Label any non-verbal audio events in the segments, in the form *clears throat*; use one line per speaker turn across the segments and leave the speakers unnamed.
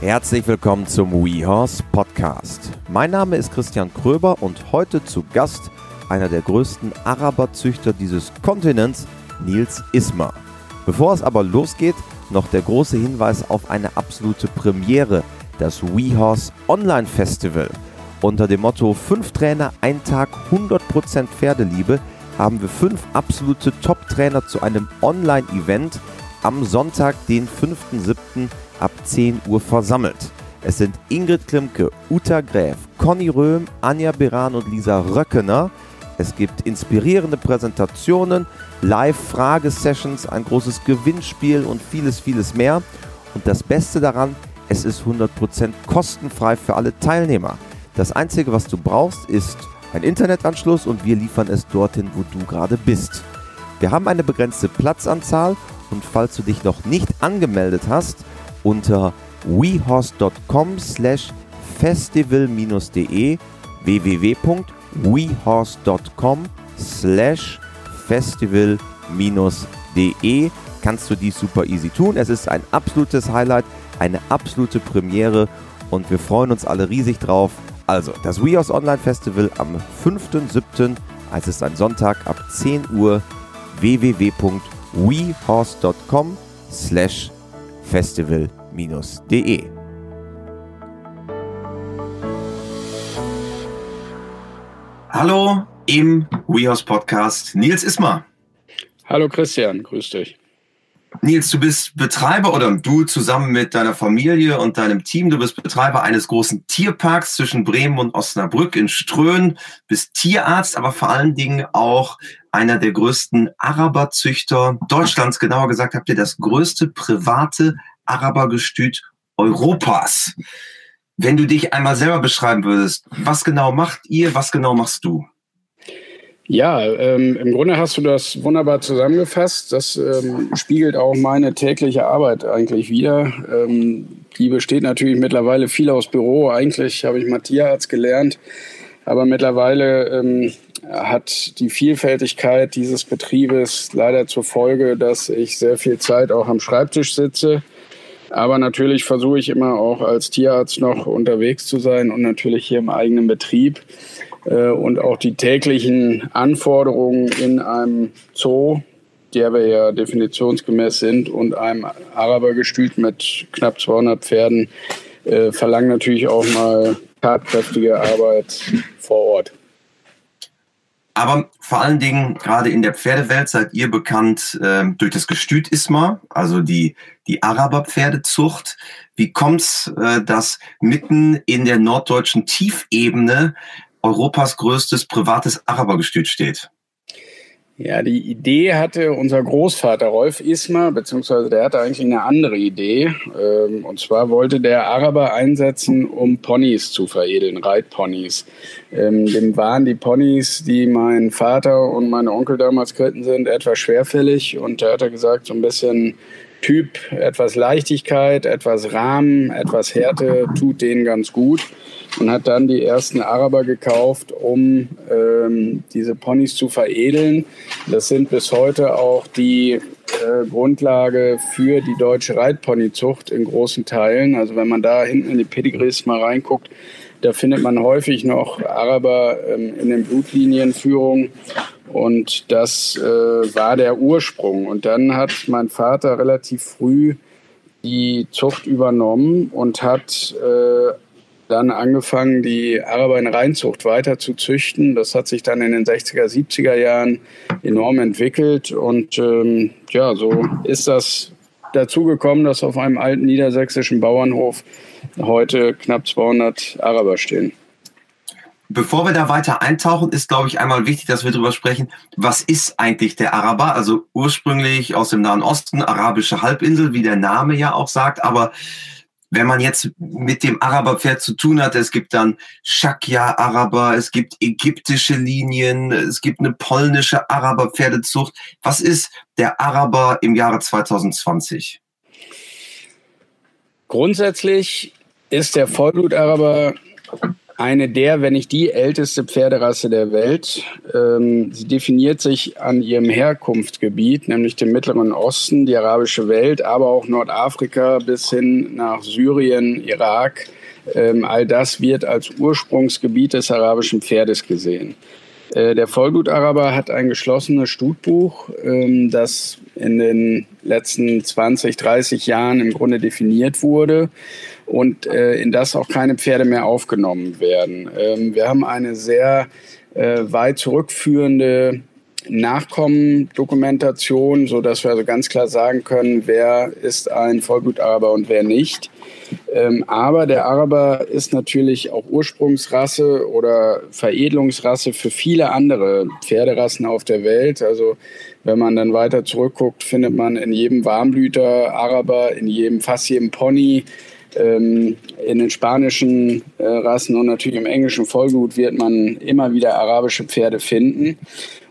Herzlich willkommen zum WeHorse Podcast. Mein Name ist Christian Kröber und heute zu Gast einer der größten Araberzüchter dieses Kontinents, Nils Ismer. Bevor es aber losgeht, noch der große Hinweis auf eine absolute Premiere, das WeHorse Online Festival. Unter dem Motto 5 Trainer, ein Tag, 100% Pferdeliebe haben wir fünf absolute Top-Trainer zu einem Online-Event am Sonntag, den 5.7. ab 10 Uhr versammelt. Es sind Ingrid Klimke, Uta Gräf, Conny Röhm, Anja Beran und Lisa Röckener. Es gibt inspirierende Präsentationen, Live-Fragesessions, ein großes Gewinnspiel und vieles, vieles mehr. Und das Beste daran, es ist 100% kostenfrei für alle Teilnehmer. Das Einzige, was du brauchst, ist ein Internetanschluss und wir liefern es dorthin, wo du gerade bist. Wir haben eine begrenzte Platzanzahl und falls du dich noch nicht angemeldet hast, unter wehorse.com slash festival-de www.wehorse.com slash festival-de kannst du dies super easy tun. Es ist ein absolutes Highlight, eine absolute Premiere und wir freuen uns alle riesig drauf. Also, das WeHorse Online Festival am 5.7., es ist ein Sonntag ab 10 Uhr, www.wehorse.com slash festival-de. Hallo im WeHorse Podcast, Nils Ismar.
Hallo Christian, grüß dich.
Nils, du bist Betreiber oder du zusammen mit deiner Familie und deinem Team, du bist Betreiber eines großen Tierparks zwischen Bremen und Osnabrück in Ströhen, bist Tierarzt, aber vor allen Dingen auch einer der größten Araberzüchter Deutschlands. Genauer gesagt habt ihr das größte private Arabergestüt Europas. Wenn du dich einmal selber beschreiben würdest, was genau macht ihr, was genau machst du?
Ja, ähm, im Grunde hast du das wunderbar zusammengefasst. Das ähm, spiegelt auch meine tägliche Arbeit eigentlich wieder. Ähm, die besteht natürlich mittlerweile viel aus Büro. Eigentlich habe ich Tierarzt gelernt, aber mittlerweile ähm, hat die Vielfältigkeit dieses Betriebes leider zur Folge, dass ich sehr viel Zeit auch am Schreibtisch sitze. Aber natürlich versuche ich immer auch als Tierarzt noch unterwegs zu sein und natürlich hier im eigenen Betrieb. Äh, und auch die täglichen Anforderungen in einem Zoo, der wir ja definitionsgemäß sind, und einem Arabergestüt mit knapp 200 Pferden, äh, verlangen natürlich auch mal tatkräftige Arbeit vor Ort.
Aber vor allen Dingen, gerade in der Pferdewelt seid ihr bekannt äh, durch das Gestüt Isma, also die, die Araberpferdezucht. Wie kommt's, äh, dass mitten in der norddeutschen Tiefebene Europas größtes privates Arabergestüt steht?
Ja, die Idee hatte unser Großvater Rolf Ismer, beziehungsweise der hatte eigentlich eine andere Idee. Ähm, und zwar wollte der Araber einsetzen, um Ponys zu veredeln, Reitponys. Ähm, dem waren die Ponys, die mein Vater und meine Onkel damals geritten sind, etwas schwerfällig. Und da hat er gesagt, so ein bisschen Typ, etwas Leichtigkeit, etwas Rahmen, etwas Härte tut denen ganz gut und hat dann die ersten Araber gekauft, um ähm, diese Ponys zu veredeln. Das sind bis heute auch die äh, Grundlage für die deutsche Reitponyzucht in großen Teilen. Also wenn man da hinten in die Pedigrees mal reinguckt, da findet man häufig noch Araber ähm, in den Blutlinienführungen. Und das äh, war der Ursprung. Und dann hat mein Vater relativ früh die Zucht übernommen und hat äh, dann angefangen, die Araber in Reinzucht weiter zu züchten. Das hat sich dann in den 60er, 70er Jahren enorm entwickelt. Und ähm, ja, so ist das dazu gekommen, dass auf einem alten niedersächsischen Bauernhof heute knapp 200 Araber stehen.
Bevor wir da weiter eintauchen, ist, glaube ich, einmal wichtig, dass wir darüber sprechen, was ist eigentlich der Araber? Also ursprünglich aus dem Nahen Osten, arabische Halbinsel, wie der Name ja auch sagt, aber wenn man jetzt mit dem Araberpferd zu tun hat, es gibt dann Shakya-Araber, es gibt ägyptische Linien, es gibt eine polnische Araberpferdezucht. Was ist der Araber im Jahre 2020?
Grundsätzlich ist der Vollblut-Araber eine der, wenn nicht die älteste Pferderasse der Welt. Ähm, sie definiert sich an ihrem Herkunftsgebiet, nämlich dem Mittleren Osten, die arabische Welt, aber auch Nordafrika bis hin nach Syrien, Irak. Ähm, all das wird als Ursprungsgebiet des arabischen Pferdes gesehen. Äh, der Vollblutaraber hat ein geschlossenes Stutbuch, ähm, das in den letzten 20, 30 Jahren im Grunde definiert wurde und äh, in das auch keine Pferde mehr aufgenommen werden. Ähm, wir haben eine sehr äh, weit zurückführende Nachkommendokumentation, so dass wir also ganz klar sagen können, wer ist ein Vollblutaraber und wer nicht. Ähm, aber der Araber ist natürlich auch Ursprungsrasse oder Veredelungsrasse für viele andere Pferderassen auf der Welt. Also wenn man dann weiter zurückguckt, findet man in jedem Warmblüter Araber, in jedem, fast jedem Pony, ähm, in den spanischen äh, Rassen und natürlich im englischen Vollblut wird man immer wieder arabische Pferde finden.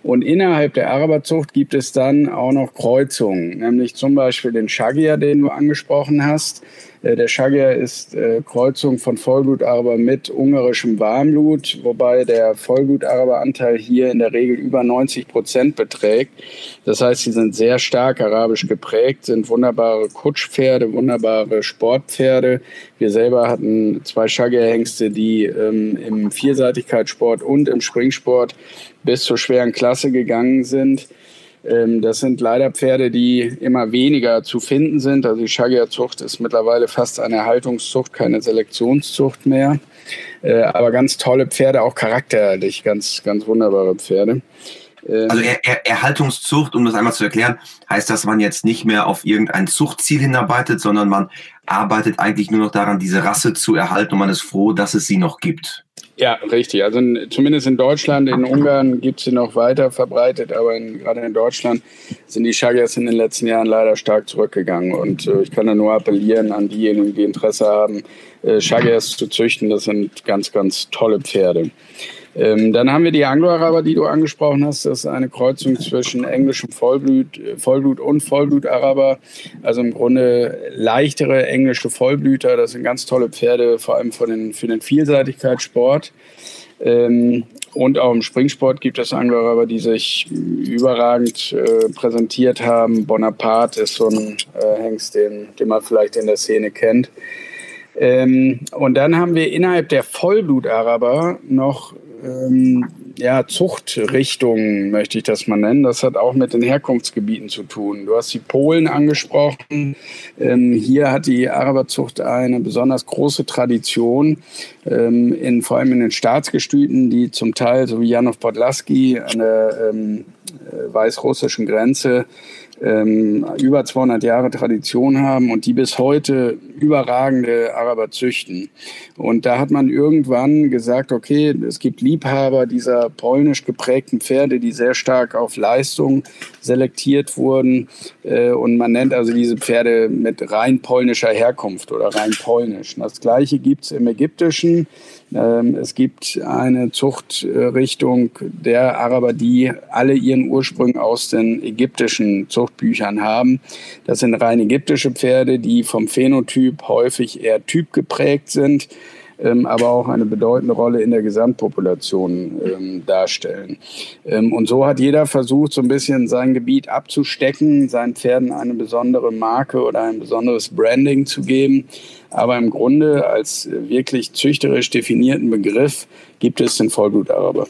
Und innerhalb der Araberzucht gibt es dann auch noch Kreuzungen, nämlich zum Beispiel den Shagia, den du angesprochen hast. Äh, der Shagia ist äh, Kreuzung von Vollblutaraber mit ungarischem Warmblut, wobei der Vollblutaraberanteil hier in der Regel über 90 Prozent beträgt. Das heißt, sie sind sehr stark arabisch geprägt, sind wunderbare Kutschpferde, wunderbare Sportpferde. Wir selber hatten zwei Shagia-Hengste, die ähm, im Vielseitigkeitssport und im Springsport bis zur schweren Klasse gegangen sind. Ähm, das sind leider Pferde, die immer weniger zu finden sind. Also die Shagia-Zucht ist mittlerweile fast eine Haltungszucht, keine Selektionszucht mehr. Äh, aber ganz tolle Pferde, auch charakterlich, ganz, ganz wunderbare Pferde.
Ähm, also er, er, Erhaltungszucht, um das einmal zu erklären, heißt, dass man jetzt nicht mehr auf irgendein Zuchtziel hinarbeitet, sondern man arbeitet eigentlich nur noch daran, diese Rasse zu erhalten und man ist froh, dass es sie noch gibt.
Ja, richtig. Also in, zumindest in Deutschland, in Ungarn gibt es sie noch weiter verbreitet, aber in, gerade in Deutschland sind die Shaggers in den letzten Jahren leider stark zurückgegangen. Und äh, ich kann da nur appellieren an diejenigen, die Interesse haben, äh, zu züchten. Das sind ganz, ganz tolle Pferde. Ähm, dann haben wir die Anglo-Araber, die du angesprochen hast. Das ist eine Kreuzung zwischen englischem Vollblut, Vollblut und Vollblut-Araber. Also im Grunde leichtere englische Vollblüter. Das sind ganz tolle Pferde, vor allem für den, für den Vielseitigkeitssport. Ähm, und auch im Springsport gibt es Anglo-Araber, die sich überragend äh, präsentiert haben. Bonaparte ist so ein äh, Hengst, den, den man vielleicht in der Szene kennt. Ähm, und dann haben wir innerhalb der Vollblut-Araber noch ähm, ja, Zuchtrichtungen, möchte ich das mal nennen. Das hat auch mit den Herkunftsgebieten zu tun. Du hast die Polen angesprochen. Ähm, hier hat die Araberzucht eine besonders große Tradition, ähm, in, vor allem in den Staatsgestüten, die zum Teil, so wie Janov Podlaski, der ähm, äh, weißrussischen Grenze ähm, über 200 Jahre Tradition haben und die bis heute überragende Araber züchten. Und da hat man irgendwann gesagt, okay, es gibt Liebhaber dieser polnisch geprägten Pferde, die sehr stark auf Leistung selektiert wurden. Äh, und man nennt also diese Pferde mit rein polnischer Herkunft oder rein polnisch. Das gleiche gibt's im Ägyptischen. Ähm, es gibt eine Zuchtrichtung der Araber, die alle ihren Ursprung aus den ägyptischen Zuchtbüchern haben. Das sind rein ägyptische Pferde, die vom Phänotyp häufig eher typgeprägt sind ähm, aber auch eine bedeutende Rolle in der Gesamtpopulation ähm, darstellen. Ähm, und so hat jeder versucht, so ein bisschen sein Gebiet abzustecken, seinen Pferden eine besondere Marke oder ein besonderes Branding zu geben. Aber im Grunde als wirklich züchterisch definierten Begriff gibt es den Vollblutaraber.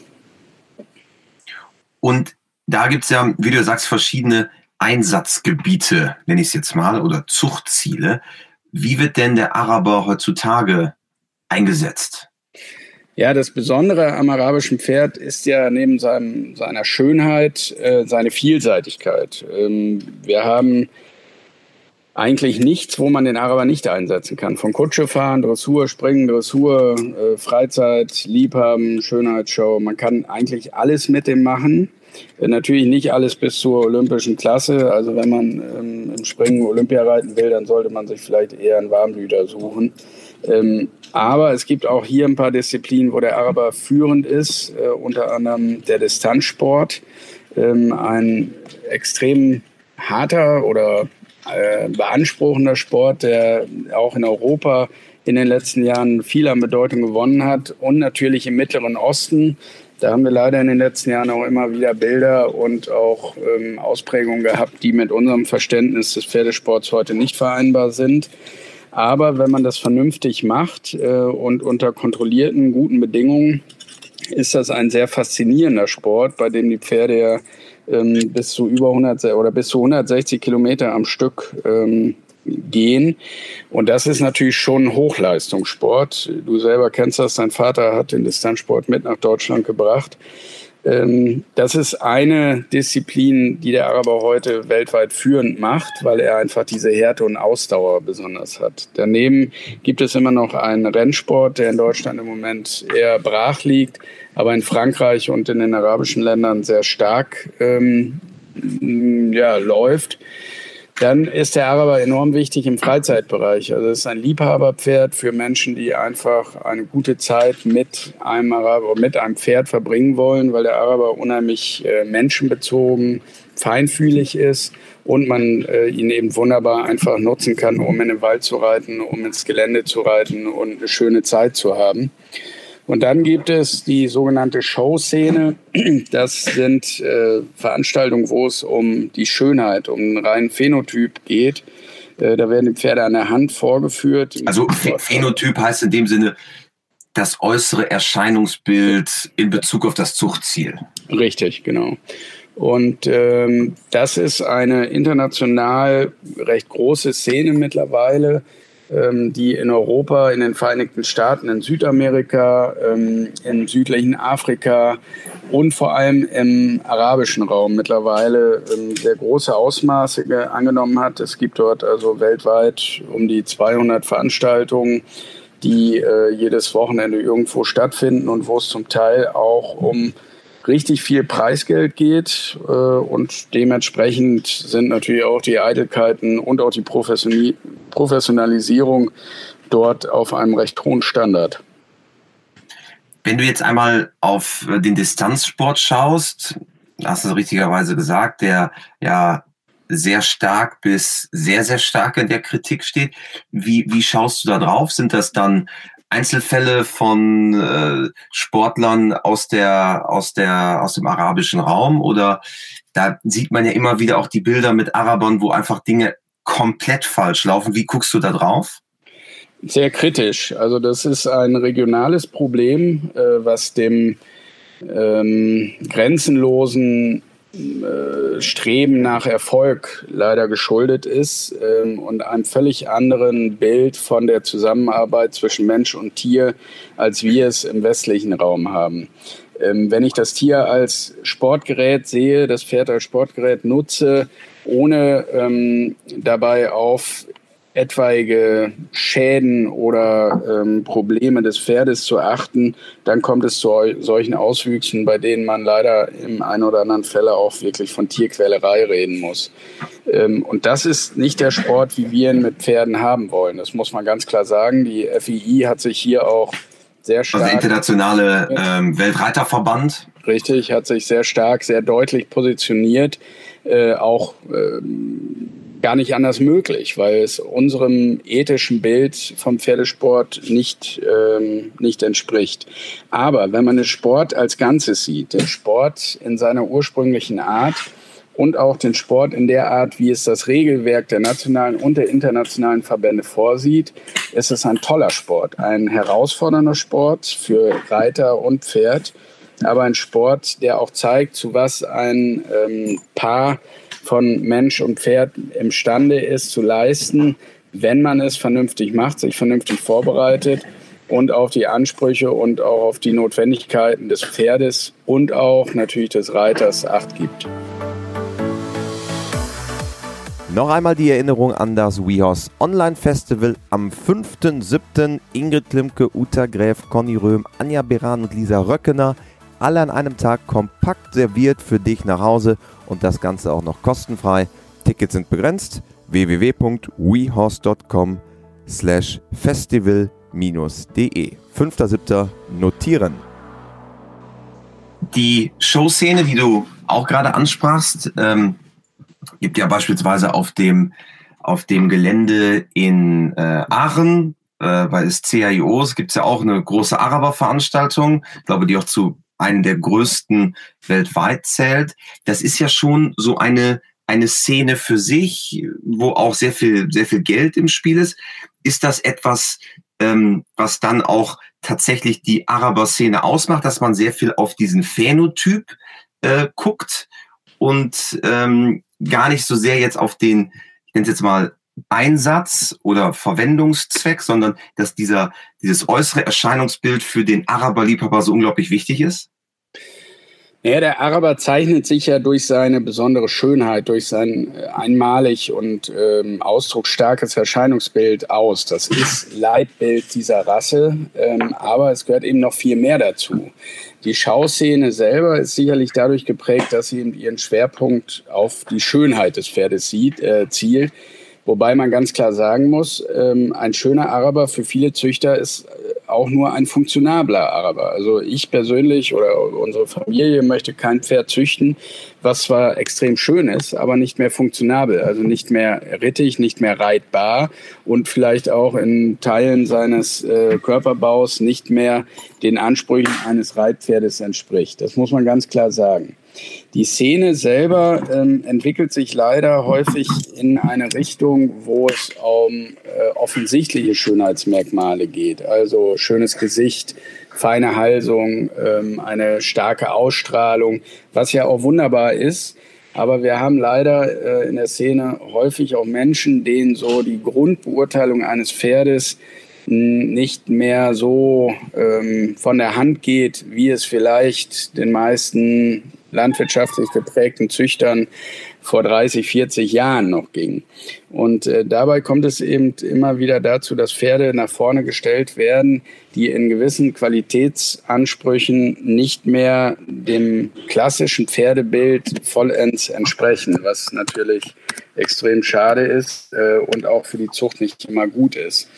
Und da gibt es ja, wie du sagst, verschiedene Einsatzgebiete, nenne ich es jetzt mal, oder Zuchtziele. Wie wird denn der Araber heutzutage eingesetzt?
Ja, das Besondere am arabischen Pferd ist ja neben seinem, seiner Schönheit äh, seine Vielseitigkeit. Ähm, wir haben eigentlich nichts, wo man den Araber nicht einsetzen kann. Von Kutsche fahren, Dressur, Springen, Dressur, äh, Freizeit, Liebhaben, Schönheitsshow. Man kann eigentlich alles mit dem machen. Äh, natürlich nicht alles bis zur olympischen Klasse. Also wenn man ähm, im Springen Olympia reiten will, dann sollte man sich vielleicht eher einen Warmblüter suchen. Ähm, aber es gibt auch hier ein paar Disziplinen, wo der Araber führend ist, äh, unter anderem der Distanzsport. Ähm, ein extrem harter oder äh, beanspruchender Sport, der auch in Europa in den letzten Jahren viel an Bedeutung gewonnen hat und natürlich im Mittleren Osten. Da haben wir leider in den letzten Jahren auch immer wieder Bilder und auch ähm, Ausprägungen gehabt, die mit unserem Verständnis des Pferdesports heute nicht vereinbar sind. Aber wenn man das vernünftig macht äh, und unter kontrollierten, guten Bedingungen, ist das ein sehr faszinierender Sport, bei dem die Pferde ja ähm, bis zu über 100 oder bis zu 160 Kilometer am Stück ähm, gehen. Und das ist natürlich schon Hochleistungssport. Du selber kennst das, dein Vater hat den Distanzsport mit nach Deutschland gebracht. Ähm, das ist eine Disziplin, die der Araber heute weltweit führend macht, weil er einfach diese Härte und Ausdauer besonders hat. Daneben gibt es immer noch einen Rennsport, der in Deutschland im Moment eher brach liegt, aber in Frankreich und in den arabischen Ländern sehr stark ähm, ja, läuft. Dann ist der Araber enorm wichtig im Freizeitbereich. Also es ist ein Liebhaberpferd für Menschen, die einfach eine gute Zeit mit einem Araber, mit einem Pferd verbringen wollen, weil der Araber unheimlich äh, menschenbezogen, feinfühlig ist und man äh, ihn eben wunderbar einfach nutzen kann, um in den Wald zu reiten, um ins Gelände zu reiten und eine schöne Zeit zu haben. Und dann gibt es die sogenannte Showszene. *clears throat* Das sind äh, Veranstaltungen, wo es um die Schönheit, um einen reinen Phänotyp geht. Äh, da werden die Pferde an der Hand vorgeführt.
Also Phänotyp heißt in dem Sinne das äußere Erscheinungsbild in Bezug auf das Zuchtziel.
Richtig, genau. Und ähm, das ist eine international recht große Szene mittlerweile. Ähm, die in Europa, in den Vereinigten Staaten, in Südamerika, ähm, im südlichen Afrika und vor allem im arabischen Raum mittlerweile ähm, sehr große Ausmaße angenommen hat. Es gibt dort also weltweit um die 200 Veranstaltungen, die äh, jedes Wochenende irgendwo stattfinden und wo es zum Teil auch um richtig viel Preisgeld geht äh, und dementsprechend sind natürlich auch die Eitelkeiten und auch die Professionalisierung dort auf einem recht hohen Standard.
Wenn du jetzt einmal auf den Distanzsport schaust, hast du richtigerweise gesagt, der ja sehr stark bis sehr, sehr stark in der Kritik steht. Wie, wie schaust du da drauf? Sind das dann Einzelfälle von äh, Sportlern aus der aus der aus dem arabischen Raum oder da sieht man ja immer wieder auch die Bilder mit Arabern, wo einfach Dinge komplett falsch laufen. Wie guckst du da drauf?
Sehr kritisch. Also das ist ein regionales Problem, äh, was dem ähm, grenzenlosen äh, Streben nach Erfolg leider geschuldet ist ähm, und einem völlig anderen Bild von der Zusammenarbeit zwischen Mensch und Tier, als wir es im westlichen Raum haben. Ähm, wenn ich das Tier als Sportgerät sehe, das Pferd als Sportgerät nutze, ohne ähm, dabei auf etwaige Schäden oder ähm, Probleme des Pferdes zu achten, dann kommt es zu solchen Auswüchsen, bei denen man leider im einen oder anderen Fälle auch wirklich von Tierquälerei reden muss. Ähm, und das ist nicht der Sport, wie wir ihn mit Pferden haben wollen. Das muss man ganz klar sagen. Die FII hat sich hier auch sehr also stark.
Also internationale ähm, Weltreiterverband.
Richtig, hat sich sehr stark, sehr deutlich positioniert. Äh, auch ähm, gar nicht anders möglich, weil es unserem ethischen Bild vom Pferdesport nicht, ähm, nicht entspricht. Aber wenn man den Sport als Ganzes sieht, den Sport in seiner ursprünglichen Art und auch den Sport in der Art, wie es das Regelwerk der nationalen und der internationalen Verbände vorsieht, ist es ein toller Sport, ein herausfordernder Sport für Reiter und Pferd, aber ein Sport, der auch zeigt, zu was ein ähm, Paar von Mensch und Pferd imstande ist zu leisten, wenn man es vernünftig macht, sich vernünftig vorbereitet und auf die Ansprüche und auch auf die Notwendigkeiten des Pferdes und auch natürlich des Reiters acht gibt.
Noch einmal die Erinnerung an das WeHorse Online Festival am 5.7. Ingrid Klimke, Uta Gräf, Conny Röhm, Anja Beran und Lisa Röckener alle an einem Tag kompakt serviert für dich nach Hause und das Ganze auch noch kostenfrei. Tickets sind begrenzt. www.wehorse.com slash festival-de 5.7. notieren. Die Showszene, die du auch gerade ansprachst, ähm, gibt ja beispielsweise auf dem auf dem Gelände in äh, Aachen, äh, bei des CIOs gibt es ja auch eine große Araber-Veranstaltung, glaube die auch zu einem der größten weltweit zählt. Das ist ja schon so eine eine Szene für sich, wo auch sehr viel sehr viel Geld im Spiel ist. Ist das etwas, ähm, was dann auch tatsächlich die Araber-Szene ausmacht, dass man sehr viel auf diesen Phänotyp äh, guckt und ähm, gar nicht so sehr jetzt auf den, ich nenne es jetzt mal, Einsatz oder Verwendungszweck, sondern dass dieser, dieses äußere Erscheinungsbild für den Araberliebhaber so unglaublich wichtig ist?
Ja, der Araber zeichnet sich ja durch seine besondere Schönheit, durch sein äh, einmalig und ähm, ausdrucksstarkes Erscheinungsbild aus. Das ist Leitbild dieser Rasse, ähm, aber es gehört eben noch viel mehr dazu. Die Schauszene selber ist sicherlich dadurch geprägt, dass sie ihren Schwerpunkt auf die Schönheit des Pferdes sieht, äh, zielt. Wobei man ganz klar sagen muss, ähm, ein schöner Araber für viele Züchter ist auch nur ein funktionabler Araber. Also ich persönlich oder unsere Familie möchte kein Pferd züchten, was zwar extrem schön ist, aber nicht mehr funktionabel, also nicht mehr rittig, nicht mehr reitbar und vielleicht auch in Teilen seines äh, Körperbaus nicht mehr den Ansprüchen eines Reitpferdes entspricht. Das muss man ganz klar sagen. Die Szene selber ähm, entwickelt sich leider häufig in eine Richtung, wo es um äh, offensichtliche Schönheitsmerkmale geht. Also schönes Gesicht, feine Halsung, ähm, eine starke Ausstrahlung, was ja auch wunderbar ist. Aber wir haben leider äh, in der Szene häufig auch Menschen, denen so die Grundbeurteilung eines Pferdes nicht mehr so ähm, von der Hand geht, wie es vielleicht den meisten landwirtschaftlich geprägten Züchtern vor 30, 40 Jahren noch ging. Und äh, dabei kommt es eben immer wieder dazu, dass Pferde nach vorne gestellt werden, die in gewissen Qualitätsansprüchen nicht mehr dem klassischen Pferdebild vollends entsprechen, was natürlich extrem schade ist äh, und auch für die Zucht nicht immer gut ist.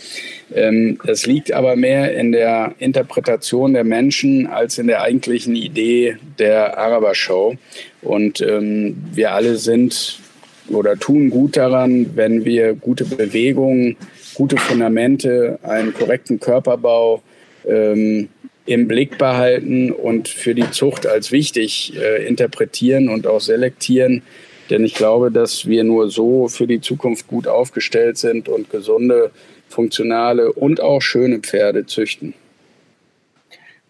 Ähm, das liegt aber mehr in der Interpretation der Menschen als in der eigentlichen Idee der Araber-Show. Und ähm, wir alle sind oder tun gut daran, wenn wir gute Bewegungen, gute Fundamente, einen korrekten Körperbau ähm, im Blick behalten und für die Zucht als wichtig äh, interpretieren und auch selektieren. Denn ich glaube, dass wir nur so für die Zukunft gut aufgestellt sind und gesunde, funktionale und auch schöne Pferde züchten.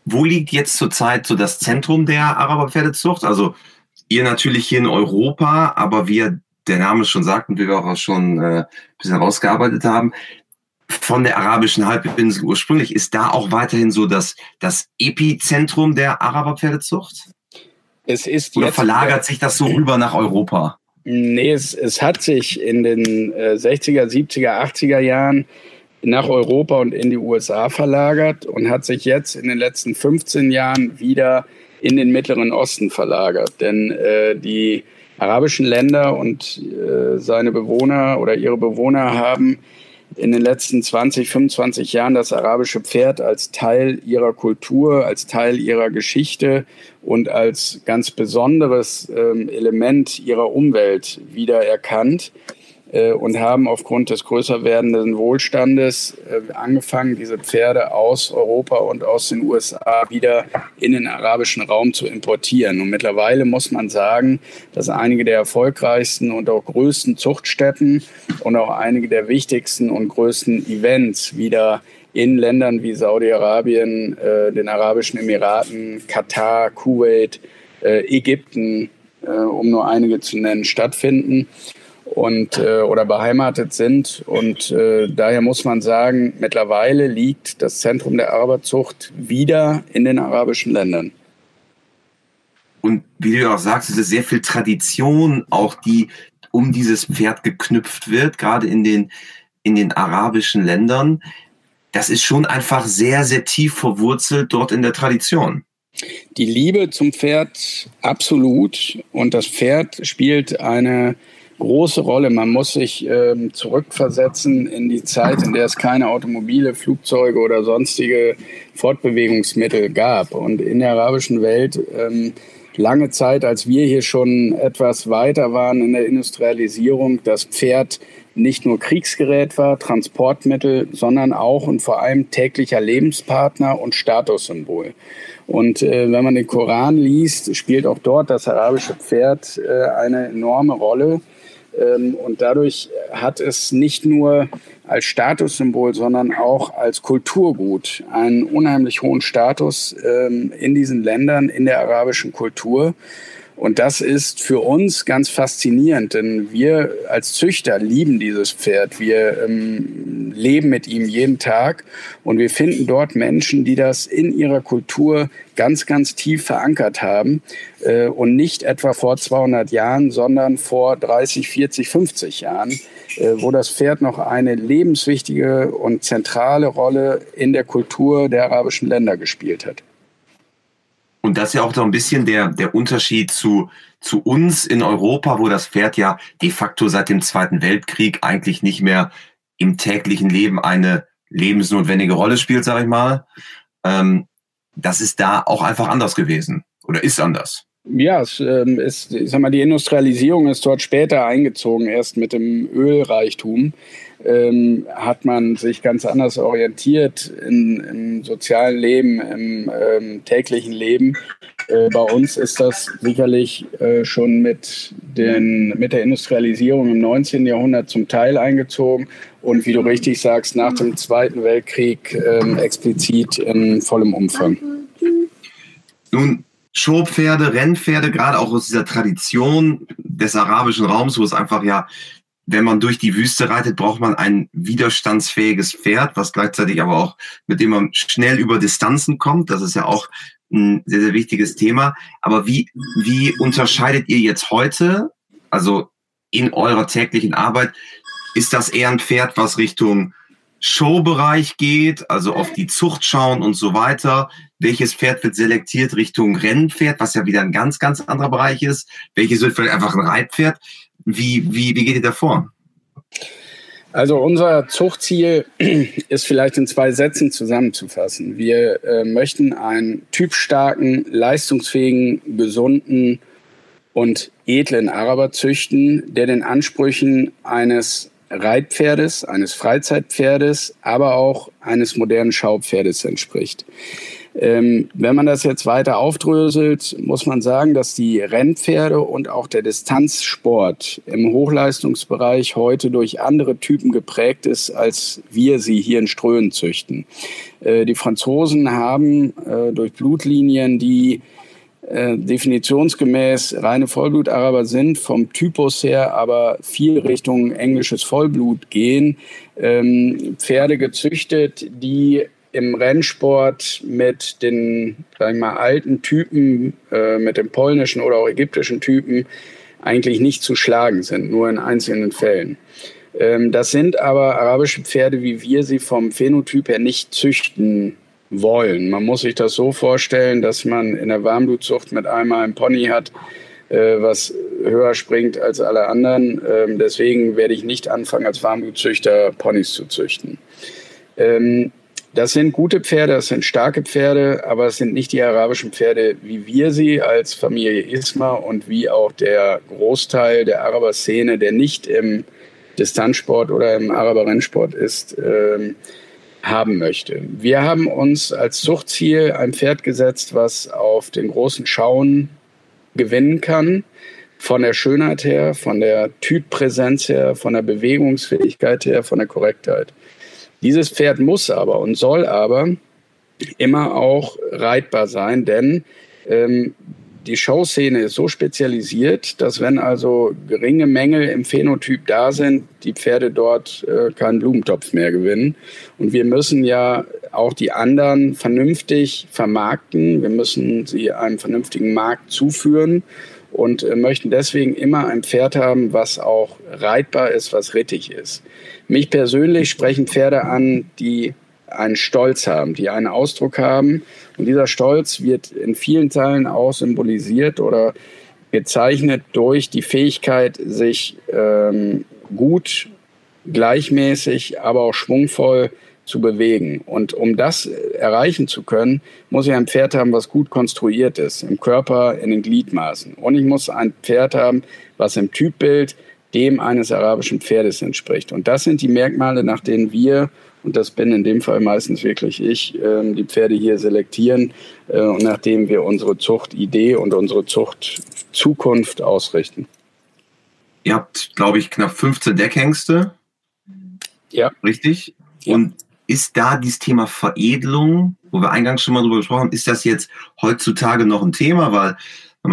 Wo liegt jetzt zurzeit so das Zentrum der Araberpferdezucht? Also ihr natürlich hier in Europa, aber wir, der Name schon sagt und wir auch schon äh, ein bisschen rausgearbeitet haben, von der arabischen Halbinsel ursprünglich, ist da auch weiterhin so das, das Epizentrum der Araberpferdezucht?
Es ist
Oder verlagert sich das so rüber nach Europa?
Nee, es, es hat sich in den äh, 60er, 70er, 80er Jahren nach Europa und in die USA verlagert und hat sich jetzt in den letzten 15 Jahren wieder in den Mittleren Osten verlagert. Denn äh, die arabischen Länder und äh, seine Bewohner oder ihre Bewohner haben in den letzten 20, 25 Jahren das arabische Pferd als Teil ihrer Kultur, als Teil ihrer Geschichte und als ganz besonderes ähm, Element ihrer Umwelt wiedererkannt und haben aufgrund des größer werdenden Wohlstandes äh, angefangen, diese Pferde aus Europa und aus den USA wieder in den arabischen Raum zu importieren. Und mittlerweile muss man sagen, dass einige der erfolgreichsten und auch größten Zuchtstätten und auch einige der wichtigsten und größten Events wieder in Ländern wie Saudi-Arabien, äh, den Arabischen Emiraten, Katar, Kuwait, äh, Ägypten, äh, um nur einige zu nennen, stattfinden und äh, oder beheimatet sind. Und äh, daher muss man sagen, mittlerweile liegt das Zentrum der Arbeitszucht wieder in den arabischen Ländern.
Und wie du auch sagst, es ist sehr viel Tradition, auch die um dieses Pferd geknüpft wird, gerade in den, in den arabischen Ländern. Das ist schon einfach sehr, sehr tief verwurzelt dort in der Tradition.
Die Liebe zum Pferd absolut und das Pferd spielt eine große Rolle. Man muss sich ähm, zurückversetzen in die Zeit, in der es keine Automobile, Flugzeuge oder sonstige Fortbewegungsmittel gab. Und in der arabischen Welt ähm, lange Zeit, als wir hier schon etwas weiter waren in der Industrialisierung, das Pferd nicht nur Kriegsgerät war, Transportmittel, sondern auch und vor allem täglicher Lebenspartner und Statussymbol. Und äh, wenn man den Koran liest, spielt auch dort das arabische Pferd äh, eine enorme Rolle. Ähm, und dadurch hat es nicht nur als Statussymbol, sondern auch als Kulturgut einen unheimlich hohen Status ähm, in diesen Ländern, in der arabischen Kultur. Und das ist für uns ganz faszinierend, denn wir als Züchter lieben dieses Pferd. Wir ähm, leben mit ihm jeden Tag und wir finden dort Menschen, die das in ihrer Kultur ganz, ganz tief verankert haben äh, und nicht etwa vor 200 Jahren, sondern vor 30, 40, 50 Jahren, äh, wo das Pferd noch eine lebenswichtige und zentrale Rolle in der Kultur der arabischen Länder gespielt hat.
Und das ist ja auch so ein bisschen der, der Unterschied zu, zu uns in Europa, wo das Pferd ja de facto seit dem Zweiten Weltkrieg eigentlich nicht mehr im täglichen Leben eine lebensnotwendige Rolle spielt, sage ich mal. Ähm, das ist da auch einfach anders gewesen oder ist anders.
Ja, es ähm, ist, ich sag mal, die Industrialisierung ist dort später eingezogen, erst mit dem Ölreichtum ähm, hat man sich ganz anders orientiert in, im sozialen Leben, im ähm, täglichen Leben. Äh, bei uns ist das sicherlich äh, schon mit, den, mit der Industrialisierung im 19. Jahrhundert zum Teil eingezogen und wie du richtig sagst, nach dem Zweiten Weltkrieg äh, explizit in vollem Umfang.
Nun, Showpferde, Rennpferde, gerade auch aus dieser Tradition des arabischen Raums, wo es einfach ja wenn man durch die Wüste reitet, braucht man ein widerstandsfähiges Pferd, was gleichzeitig aber auch, mit dem man schnell über Distanzen kommt. Das ist ja auch ein sehr, sehr wichtiges Thema. Aber wie, wie unterscheidet ihr jetzt heute, also in eurer täglichen Arbeit, ist das eher ein Pferd, was Richtung Showbereich geht, also auf die Zucht schauen und so weiter? Welches Pferd wird selektiert Richtung Rennpferd, was ja wieder ein ganz, ganz anderer Bereich ist? Welches wird vielleicht einfach ein Reitpferd? Wie, wie, wie geht ihr da vor?
Also unser Zuchtziel *clears throat* ist vielleicht in zwei Sätzen zusammenzufassen. Wir äh, möchten einen typstarken, leistungsfähigen, gesunden und edlen Araber züchten, der den Ansprüchen eines Reitpferdes, eines Freizeitpferdes, aber auch eines modernen Schaupferdes entspricht. Ähm, wenn man das jetzt weiter aufdröselt, muss man sagen, dass die Rennpferde und auch der Distanzsport im Hochleistungsbereich heute durch andere Typen geprägt ist, als wir sie hier in Ströhen züchten. Äh, die Franzosen haben äh, durch Blutlinien, die äh, definitionsgemäß reine Vollblut-Araber sind, vom Typus her aber viel Richtung englisches Vollblut gehen, ähm, Pferde gezüchtet, die im Rennsport mit den, sag ich mal, alten Typen, äh, mit den polnischen oder auch ägyptischen Typen eigentlich nicht zu schlagen sind, nur in einzelnen Fällen. Ähm, das sind aber arabische Pferde, wie wir sie vom Phänotyp her nicht züchten wollen. Man muss sich das so vorstellen, dass man in der Warmblutzucht mit einmal ein Pony hat, äh, was höher springt als alle anderen. Ähm, deswegen werde ich nicht anfangen, als Warmblutzüchter Ponys zu züchten. Ähm, das sind gute Pferde, das sind starke Pferde, aber es sind nicht die arabischen Pferde, wie wir sie als Familie Isma und wie auch der Großteil der Araber-Szene, der nicht im Distanzsport oder im Araber-Rennsport ist, ähm, haben möchte. Wir haben uns als Zuchtziel ein Pferd gesetzt, was auf den großen Schauen gewinnen kann, von der Schönheit her, von der Typpräsenz her, von der Bewegungsfähigkeit her, von der Korrektheit. Dieses Pferd muss aber und soll aber immer auch reitbar sein, denn ähm, die Showszene ist so spezialisiert, dass wenn also geringe Mängel im Phänotyp da sind, die Pferde dort äh, keinen Blumentopf mehr gewinnen. Und wir müssen ja auch die anderen vernünftig vermarkten. Wir müssen sie einem vernünftigen Markt zuführen und äh, möchten deswegen immer ein Pferd haben, was auch reitbar ist, was rittig ist. Mich persönlich sprechen Pferde an, die einen Stolz haben, die einen Ausdruck haben. Und dieser Stolz wird in vielen Teilen auch symbolisiert oder gezeichnet durch die Fähigkeit, sich ähm, gut, gleichmäßig, aber auch schwungvoll zu bewegen. Und um das erreichen zu können, muss ich ein Pferd haben, was gut konstruiert ist, im Körper, in den Gliedmaßen. Und ich muss ein Pferd haben, was im Typbild dem eines arabischen Pferdes entspricht. Und das sind die Merkmale, nach denen wir, und das bin in dem Fall meistens wirklich ich, ähm, die Pferde hier selektieren äh, und nachdem wir unsere Zuchtidee und unsere Zuchtzukunft ausrichten.
Ihr habt, glaube ich, knapp 15 Deckhengste. Ja. Richtig? Ja. Und ist da dieses Thema Veredelung, wo wir eingangs schon mal drüber gesprochen haben, ist das jetzt heutzutage noch ein Thema? Weil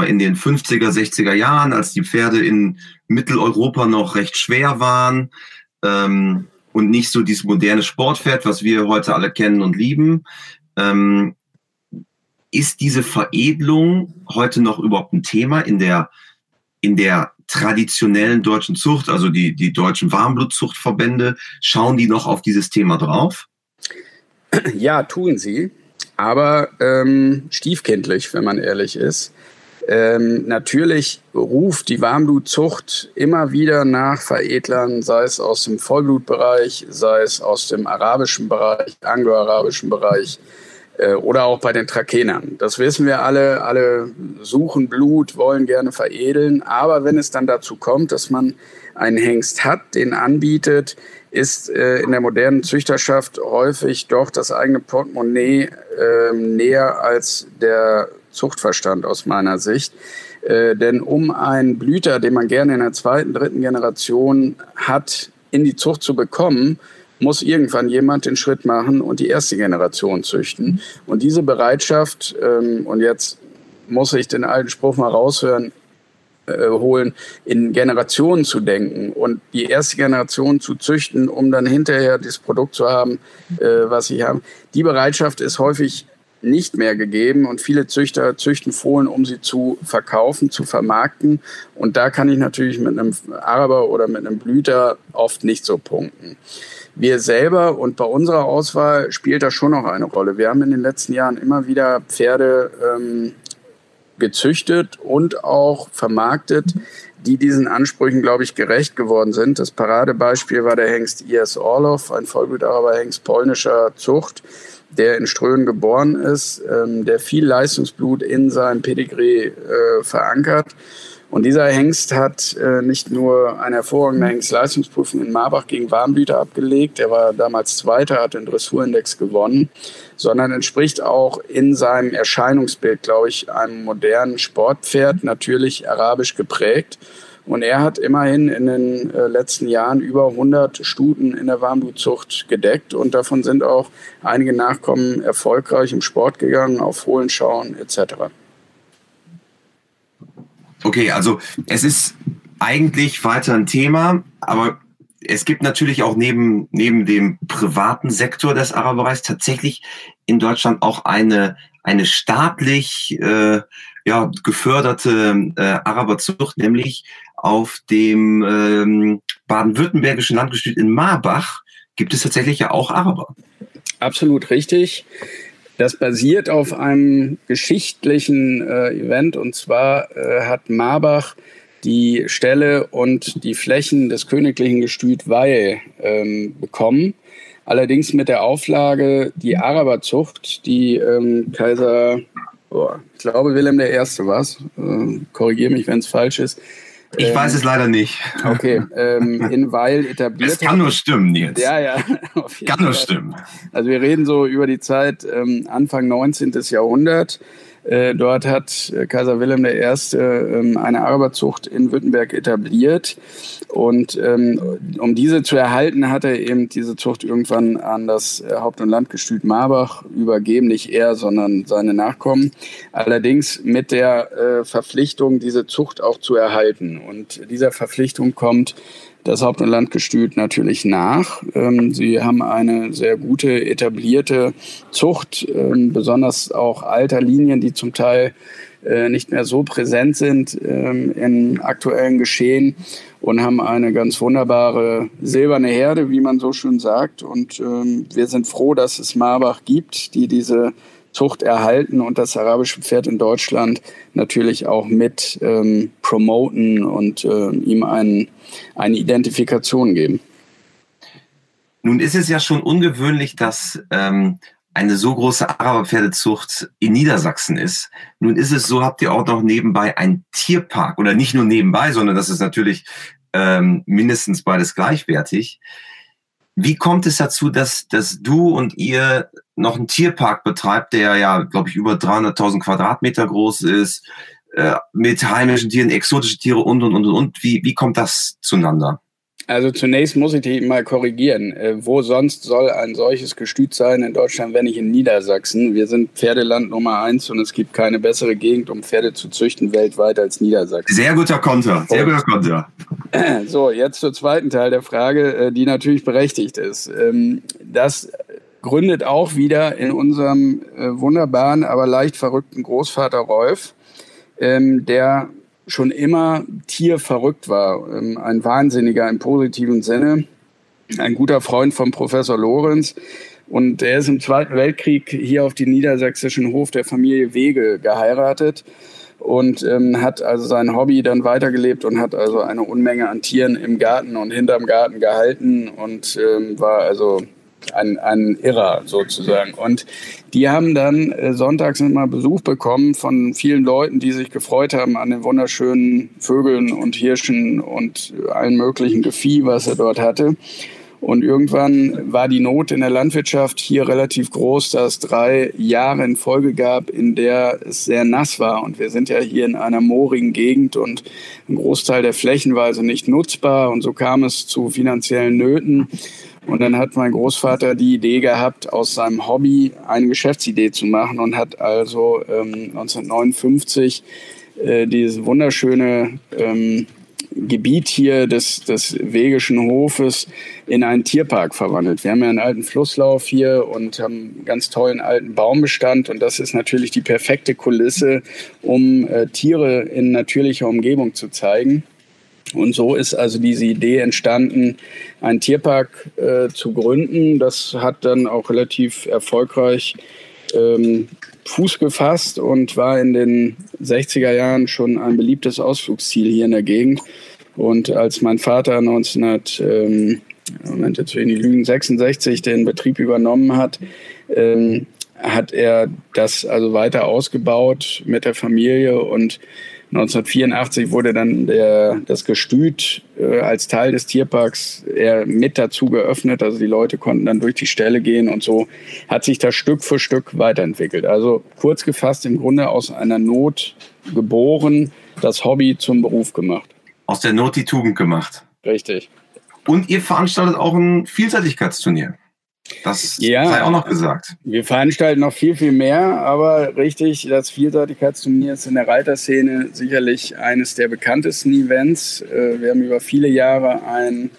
in den 50er, 60er Jahren, als die Pferde in Mitteleuropa noch recht schwer waren ähm, und nicht so dieses moderne Sportpferd, was wir heute alle kennen und lieben, ähm, ist diese Veredelung heute noch überhaupt ein Thema in der, in der traditionellen deutschen Zucht, also die, die deutschen Warmblutzuchtverbände, schauen die noch auf dieses Thema drauf?
Ja, tun sie, aber ähm, stiefkindlich, wenn man ehrlich ist. Ähm, natürlich ruft die Warmblutzucht immer wieder nach Veredlern, sei es aus dem Vollblutbereich, sei es aus dem arabischen Bereich, anglo-arabischen Bereich oder auch bei den Trakenern. Das wissen wir alle. Alle suchen Blut, wollen gerne veredeln. Aber wenn es dann dazu kommt, dass man einen Hengst hat, den anbietet, ist äh, in der modernen Züchterschaft häufig doch das eigene Portemonnaie äh, näher als der Zuchtverstand aus meiner Sicht. Äh, denn um einen Blüter, den man gerne in der zweiten, dritten Generation hat, in die Zucht zu bekommen, muss irgendwann jemand den Schritt machen und die erste Generation züchten. Und diese Bereitschaft, ähm, und jetzt muss ich den alten Spruch mal raushören, äh, holen, in Generationen zu denken und die erste Generation zu züchten, um dann hinterher das Produkt zu haben, äh, was sie haben. Die Bereitschaft ist häufig nicht mehr gegeben und viele Züchter züchten Fohlen, um sie zu verkaufen, zu vermarkten. Und da kann ich natürlich mit einem Araber oder mit einem Blüter oft nicht so punkten. Wir selber und bei unserer Auswahl spielt das schon noch eine Rolle. Wir haben in den letzten Jahren immer wieder Pferde ähm, gezüchtet und auch vermarktet, die diesen Ansprüchen, glaube ich, gerecht geworden sind. Das Paradebeispiel war der Hengst I.S. Orloff, ein Vollblutaraber-Hengst polnischer Zucht, der in Ströhen geboren ist, ähm, der viel Leistungsblut in seinem Pedigree äh, verankert. Und dieser Hengst hat äh, nicht nur eine hervorragende Hengstleistungsprüfung in Marbach gegen Warmblüter abgelegt, der war damals Zweiter, hat den Dressurindex gewonnen, sondern entspricht auch in seinem Erscheinungsbild, glaube ich, einem modernen Sportpferd, natürlich arabisch geprägt. Und er hat immerhin in den äh, letzten Jahren über 100 Stuten in der Warmblutzucht gedeckt und davon sind auch einige Nachkommen erfolgreich im Sport gegangen, auf Fohlenschauen etc.
Okay, also es ist eigentlich weiter ein Thema, aber es gibt natürlich auch neben, neben dem privaten Sektor des Araberreichs tatsächlich in Deutschland auch eine, eine staatlich äh, ja, geförderte äh, Araberzucht, nämlich auf dem ähm, baden-württembergischen Landgestüt in Marbach gibt es tatsächlich ja auch Araber.
Absolut richtig. Das basiert auf einem geschichtlichen äh, Event und zwar äh, hat Marbach die Stelle und die Flächen des königlichen Gestüt Weil ähm, bekommen. Allerdings mit der Auflage, die Araberzucht, die ähm, Kaiser, oh, ich glaube Wilhelm I. war es, äh, korrigiere mich, wenn es falsch ist,
ich ähm, weiß es leider nicht.
Okay, ähm, in Weil etabliert.
Es *laughs* kann nur stimmen, Nils.
Ja, ja.
kann nur stimmen.
Also wir reden so über die Zeit ähm, Anfang 19. Jahrhundert. Äh, dort hat äh, Kaiser Wilhelm I. Ähm, eine Araberzucht in Württemberg etabliert. Und ähm, um diese zu erhalten, hat er eben diese Zucht irgendwann an das äh, Haupt- und Landgestüt Marbach übergeben. Nicht er, sondern seine Nachkommen. Allerdings mit der Verpflichtung, diese Zucht auch zu erhalten. Und dieser Verpflichtung kommt das Haupt- und Landgestüt natürlich nach. Ähm, sie haben eine sehr gute etablierte Zucht, ähm, besonders auch alter Linien, die zum Teil äh, nicht mehr so präsent sind ähm, im aktuellen Geschehen und haben eine ganz wunderbare silberne Herde, wie man so schön sagt. Und wir sind froh, dass es Marbach gibt, die diese Zucht erhalten und das arabische Pferd in Deutschland natürlich auch mit ähm, promoten und äh, ihm einen, eine Identifikation geben.
Nun ist es ja schon ungewöhnlich, dass ähm, eine so große Araberpferdezucht in Niedersachsen ist. Nun ist es so, habt ihr auch noch nebenbei einen Tierpark oder nicht nur nebenbei, sondern das ist natürlich ähm, mindestens beides gleichwertig. Wie kommt es dazu, dass, dass du und ihr noch einen Tierpark betreibt, der ja, glaube ich, über 300.000 Quadratmeter groß ist, äh, mit heimischen Tieren, exotische Tiere und, und, und, und. Wie, wie kommt das zueinander?
Also zunächst muss ich dich mal korrigieren. Äh, wo sonst soll ein solches Gestüt sein in Deutschland, wenn nicht in Niedersachsen? Wir sind Pferdeland Nummer eins und es gibt keine bessere Gegend, um Pferde zu züchten weltweit als Niedersachsen.
Sehr guter Konter, sehr guter Konter. *clears throat*
So, jetzt zur zweiten Teil der Frage, äh, die natürlich berechtigt ist. Ähm, das gründet auch wieder in unserem äh, wunderbaren, aber leicht verrückten Großvater Rolf, ähm, der schon immer tierverrückt war. Ähm, ein Wahnsinniger im positiven Sinne, ein guter Freund von Professor Lorenz. Und er ist im Zweiten Weltkrieg hier auf den niedersächsischen Hof der Familie Wege geheiratet und ähm, hat also sein Hobby dann weitergelebt und hat also eine Unmenge an Tieren im Garten und hinterm Garten gehalten und ähm, war also ein, ein Irrer sozusagen. Und die haben dann äh, sonntags immer Besuch bekommen von vielen Leuten, die sich gefreut haben an den wunderschönen Vögeln und Hirschen und allen möglichen Gefieh, was er dort hatte. Und irgendwann war die Not in der Landwirtschaft hier relativ groß, da es drei Jahre in Folge gab, in der es sehr nass war. Und wir sind ja hier in einer moorigen Gegend und ein Großteil der Flächen war also nicht nutzbar. Und so kam es zu finanziellen Nöten. Und dann hat mein Großvater die Idee gehabt, aus seinem Hobby eine Geschäftsidee zu machen und hat also ähm, 1959 äh, dieses wunderschöne ähm, Gebiet hier des, des Wegischen Hofes in einen Tierpark verwandelt. Wir haben ja einen alten Flusslauf hier und haben einen ganz tollen alten Baumbestand und das ist natürlich die perfekte Kulisse, um äh, Tiere in natürlicher Umgebung zu zeigen. Und so ist also diese Idee entstanden, einen Tierpark äh, zu gründen. Das hat dann auch relativ erfolgreich ähm, Fuß gefasst und war in den 60er Jahren schon ein beliebtes Ausflugsziel hier in der Gegend. Und als mein Vater 1900, ähm, Moment, jetzt will ich nicht lügen, 66 den Betrieb übernommen hat, ähm, hat er das also weiter ausgebaut mit der Familie und 1984 wurde dann der, das Gestüt äh, als Teil des Tierparks eher mit dazu geöffnet. Also die Leute konnten dann durch die Ställe gehen und so hat sich das Stück für Stück weiterentwickelt. Also kurz gefasst im Grunde aus einer Not geboren, das Hobby zum Beruf gemacht.
Aus der Not die Tugend gemacht.
Richtig.
Und ihr veranstaltet auch ein Vielseitigkeitsturnier. Das ja, sei auch noch gesagt.
Wir veranstalten noch viel, viel mehr, aber richtig, das Vielseitigkeitsturnier ist in der Reiterszene sicherlich eines der bekanntesten Events. Äh, wir haben über viele Jahre ein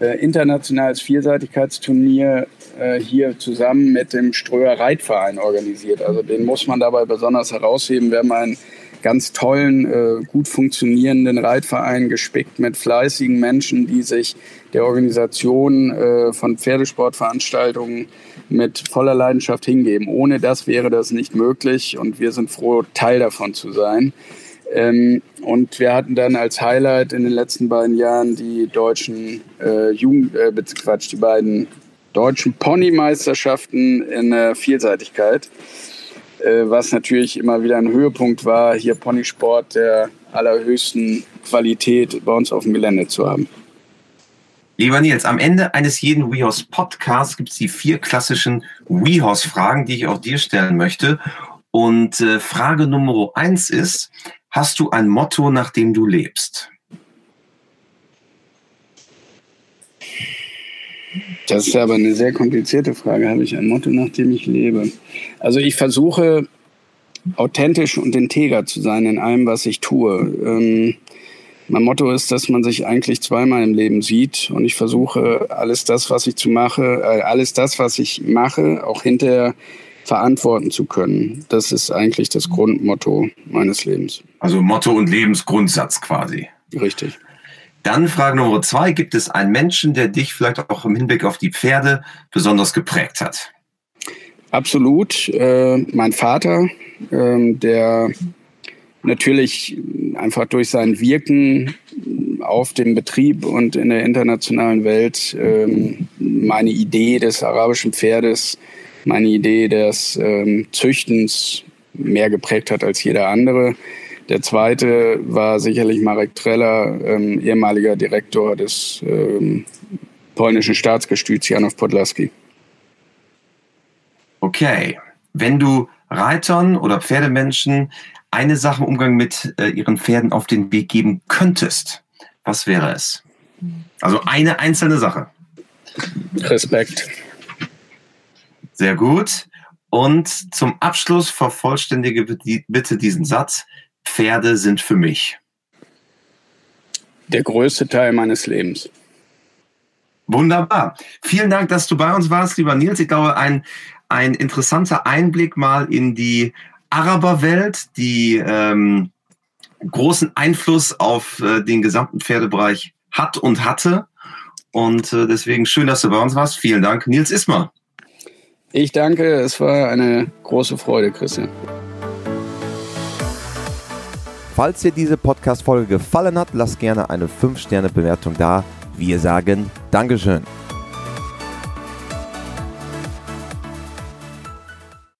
äh, internationales Vielseitigkeitsturnier äh, hier zusammen mit dem Ströer Reitverein organisiert. Also den muss man dabei besonders herausheben. Wir haben einen ganz tollen, gut funktionierenden Reitverein gespickt mit fleißigen Menschen, die sich der Organisation äh, von Pferdesportveranstaltungen mit voller Leidenschaft hingeben. Ohne das wäre das nicht möglich und wir sind froh, Teil davon zu sein. Ähm, und wir hatten dann als Highlight in den letzten beiden Jahren die deutschen äh, Jugend, äh, Quatsch, die beiden deutschen Ponymeisterschaften in der Vielseitigkeit, äh, was natürlich immer wieder ein Höhepunkt war, hier Ponysport der allerhöchsten Qualität bei uns auf dem Gelände zu haben.
Lieber Nils, am Ende eines jeden WeHorse Podcasts gibt es die vier klassischen WeHorse Fragen, die ich auch dir stellen möchte. Und äh, Frage Nummer eins ist, hast du ein Motto, nach dem du lebst?
Das ist aber eine sehr komplizierte Frage. Habe ich ein Motto, nach dem ich lebe? Also ich versuche authentisch und integer zu sein in allem, was ich tue. Ähm, mein Motto ist, dass man sich eigentlich zweimal im Leben sieht und ich versuche alles das, was ich zu mache, äh, alles das, was ich mache, auch hinterher verantworten zu können. Das ist eigentlich das Grundmotto meines Lebens.
Also Motto und Lebensgrundsatz quasi.
Richtig.
Dann Frage Nummer zwei. Gibt es einen Menschen, der dich vielleicht auch im Hinblick auf die Pferde besonders geprägt hat?
Absolut. Äh, mein Vater, äh, der natürlich einfach durch sein Wirken auf dem Betrieb und in der internationalen Welt ähm, meine Idee des arabischen Pferdes, meine Idee des ähm, Züchtens mehr geprägt hat als jeder andere. Der zweite war sicherlich Marek Treller, ähm, ehemaliger Direktor des ähm, polnischen Staatsgestüts Janów Podlaski.
Okay, wenn du Reitern oder Pferdemenschen eine Sache im Umgang mit äh, ihren Pferden auf den Weg geben könntest, was wäre es? Also eine einzelne Sache.
Respekt.
Sehr gut. Und zum Abschluss vervollständige bitte diesen Satz. Pferde sind für mich.
Der größte Teil meines Lebens.
Wunderbar. Vielen Dank, dass du bei uns warst, lieber Nils. Ich glaube, ein, ein interessanter Einblick mal in die Araberwelt, die ähm, großen Einfluss auf äh, den gesamten Pferdebereich hat und hatte. Und äh, deswegen schön, dass du bei uns warst. Vielen Dank, Nils Ismer.
Ich danke, es war eine große Freude, Christian.
Falls dir diese Podcast-Folge gefallen hat, lass gerne eine 5-Sterne-Bewertung da. Wir sagen Dankeschön.